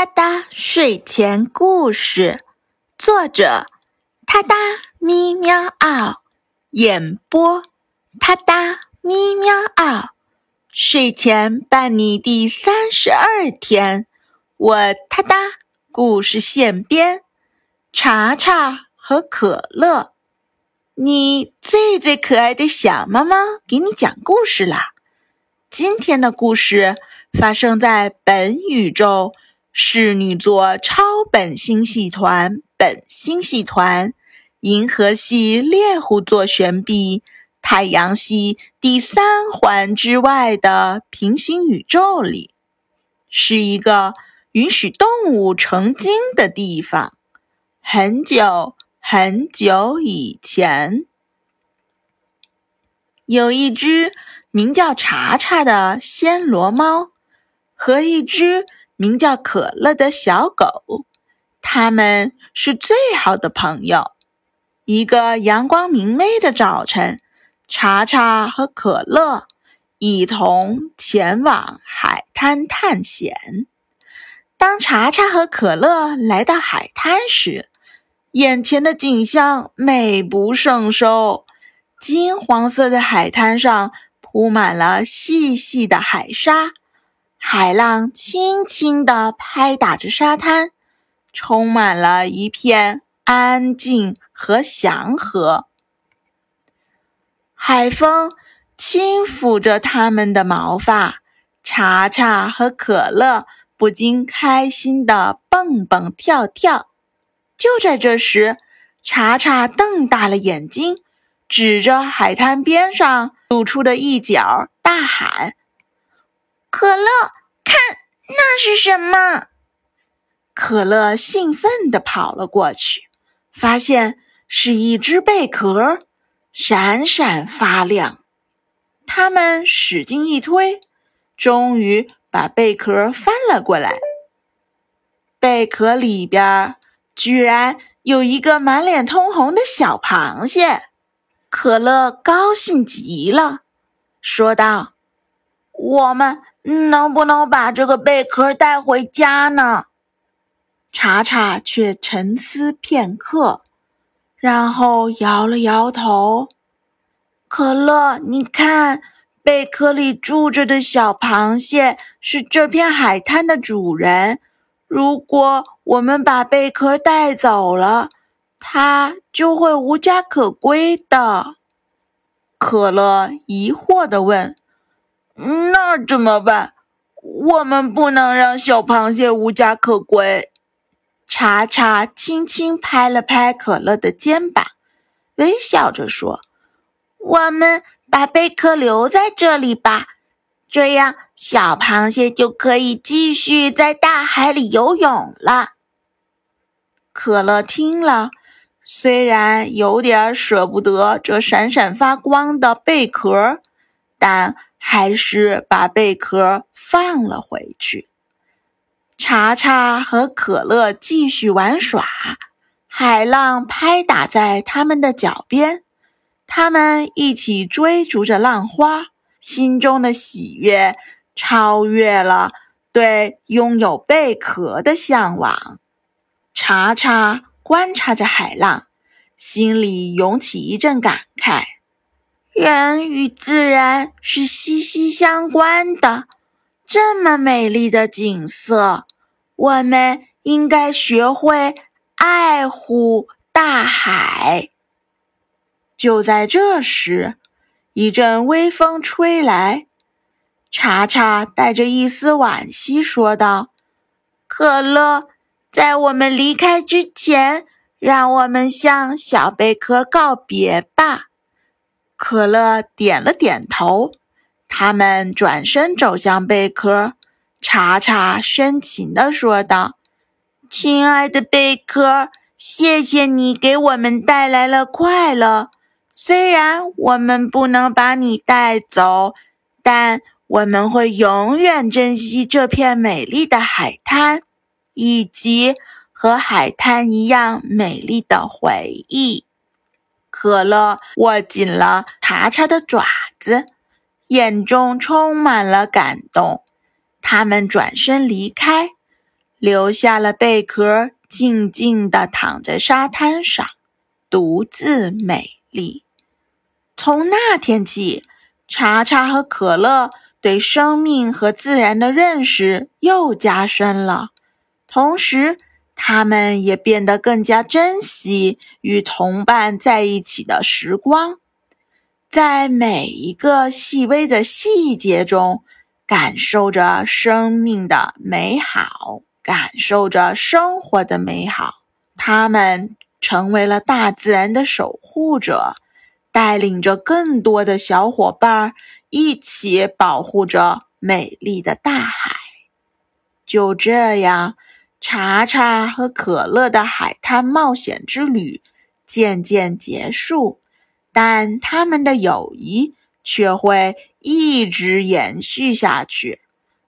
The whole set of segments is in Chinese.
哒哒睡前故事，作者：哒哒咪喵嗷，演播：哒哒咪喵嗷。睡前伴你第三十二天，我哒哒故事现编，查查和可乐，你最最可爱的小猫猫给你讲故事啦。今天的故事发生在本宇宙。侍女座超本星系团、本星系团、银河系猎户座旋臂、太阳系第三环之外的平行宇宙里，是一个允许动物成精的地方。很久很久以前，有一只名叫查查的暹罗猫和一只。名叫可乐的小狗，他们是最好的朋友。一个阳光明媚的早晨，查查和可乐一同前往海滩探险。当查查和可乐来到海滩时，眼前的景象美不胜收。金黄色的海滩上铺满了细细的海沙。海浪轻轻地拍打着沙滩，充满了一片安静和祥和。海风轻抚着它们的毛发，查查和可乐不禁开心地蹦蹦跳跳。就在这时，查查瞪大了眼睛，指着海滩边上露出的一角，大喊。可乐，看那是什么？可乐兴奋地跑了过去，发现是一只贝壳，闪闪发亮。他们使劲一推，终于把贝壳翻了过来。贝壳里边居然有一个满脸通红的小螃蟹。可乐高兴极了，说道：“我们。”能不能把这个贝壳带回家呢？查查却沉思片刻，然后摇了摇头。可乐，你看，贝壳里住着的小螃蟹是这片海滩的主人。如果我们把贝壳带走了，它就会无家可归的。可乐疑惑地问。那怎么办？我们不能让小螃蟹无家可归。查查轻轻拍了拍可乐的肩膀，微笑着说：“我们把贝壳留在这里吧，这样小螃蟹就可以继续在大海里游泳了。”可乐听了，虽然有点舍不得这闪闪发光的贝壳，但。还是把贝壳放了回去。查查和可乐继续玩耍，海浪拍打在他们的脚边，他们一起追逐着浪花，心中的喜悦超越了对拥有贝壳的向往。查查观察着海浪，心里涌起一阵感慨。人与自然是息息相关的，这么美丽的景色，我们应该学会爱护大海。就在这时，一阵微风吹来，查查带着一丝惋惜说道：“可乐，在我们离开之前，让我们向小贝壳告别吧。”可乐点了点头，他们转身走向贝壳。查查深情地说道：“亲爱的贝壳，谢谢你给我们带来了快乐。虽然我们不能把你带走，但我们会永远珍惜这片美丽的海滩，以及和海滩一样美丽的回忆。”可乐握紧了查查的爪子，眼中充满了感动。他们转身离开，留下了贝壳，静静地躺在沙滩上，独自美丽。从那天起，查查和可乐对生命和自然的认识又加深了，同时，他们也变得更加珍惜与同伴在一起的时光，在每一个细微的细节中，感受着生命的美好，感受着生活的美好。他们成为了大自然的守护者。带领着更多的小伙伴一起保护着美丽的大海。就这样，查查和可乐的海滩冒险之旅渐渐结束，但他们的友谊却会一直延续下去。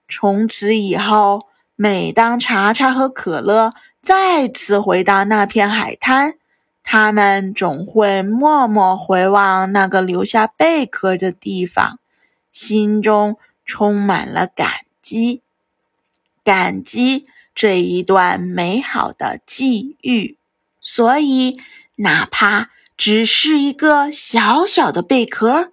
从此以后，每当查查和可乐再次回到那片海滩，他们总会默默回望那个留下贝壳的地方，心中充满了感激，感激这一段美好的际遇。所以，哪怕只是一个小小的贝壳，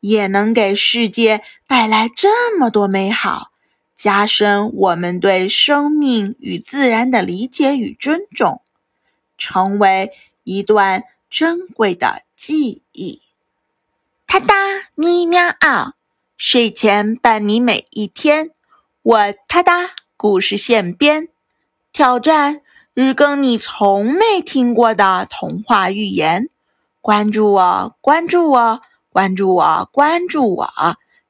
也能给世界带来这么多美好，加深我们对生命与自然的理解与尊重，成为。一段珍贵的记忆。哒哒咪喵嗷，睡前伴你每一天。我哒哒故事现编，挑战日更你从没听过的童话寓言。关注我，关注我，关注我，关注我。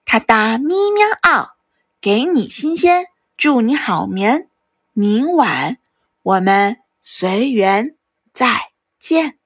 哒哒咪喵嗷，给你新鲜，祝你好眠。明晚我们随缘再。见。